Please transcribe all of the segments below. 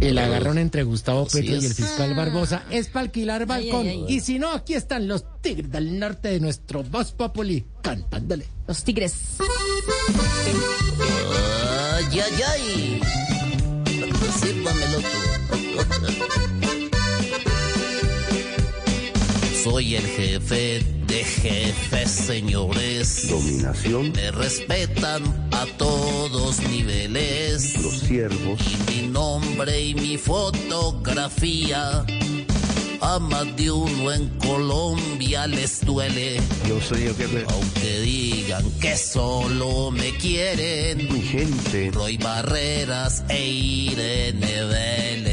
el agarrón entre Gustavo Petro y el fiscal Barbosa es para alquilar balcón. ay, ay. Y si no, aquí están los tigres del norte de nuestro Voz Populi cantándole. Los tigres. Ay, ay, ay. Sírvamelo tú. Soy el jefe de jefes, señores. dominación, Me respetan a todos niveles. los siervos, Mi nombre y mi fotografía. A más de uno en Colombia les duele. yo soy el jefe, Aunque digan que solo me quieren. mi gente, Roy Barreras e Irene Vélez.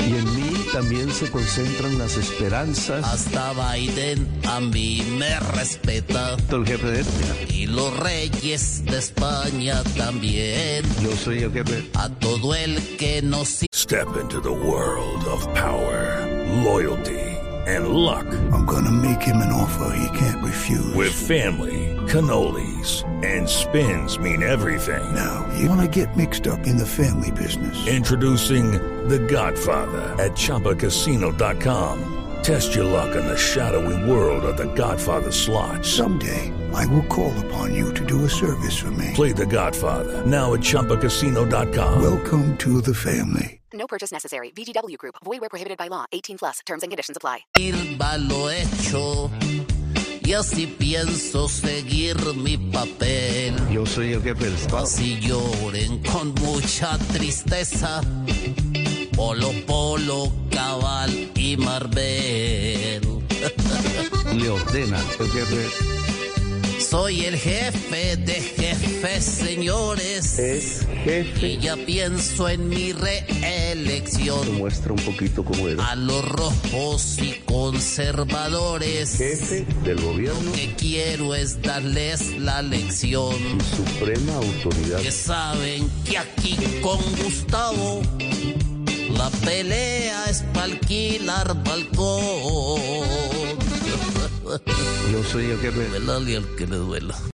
Y en mí también se concentran las esperanzas. Hasta Biden a mí me respeta. El jefe de este, Y los reyes de España también. yo soy el jefe, A todo el que nos Step into the world of power, loyalty, and luck. I'm gonna make him an offer he can't refuse. With family, cannolis, and spins mean everything. now, you wanna get mixed up in the family business. Introducing The Godfather at ChumbaCasino.com. Test your luck in the shadowy world of The Godfather slot. Someday, I will call upon you to do a service for me. Play The Godfather now at ChumbaCasino.com. Welcome to the family. No purchase necessary. VGW Group. Void were prohibited by law. 18 plus. Terms and conditions apply. sirva lo hecho. Y así pienso seguir mi papel. yo soy el jefe del Estado. Así lloren con mucha tristeza. Polo Polo, Cabal y Marbel. Le ordena el jefe, Soy el jefe de jefes, señores. es jefe, Y ya pienso en mi reelección. muestra un poquito cómo es. A los rojos y conservadores. Jefe del gobierno, que quiero es darles la lección. suprema autoridad. Que saben que aquí con Gustavo la pelea es para alquilar balcón. Yo soy el jefe. Duélale al que le duela.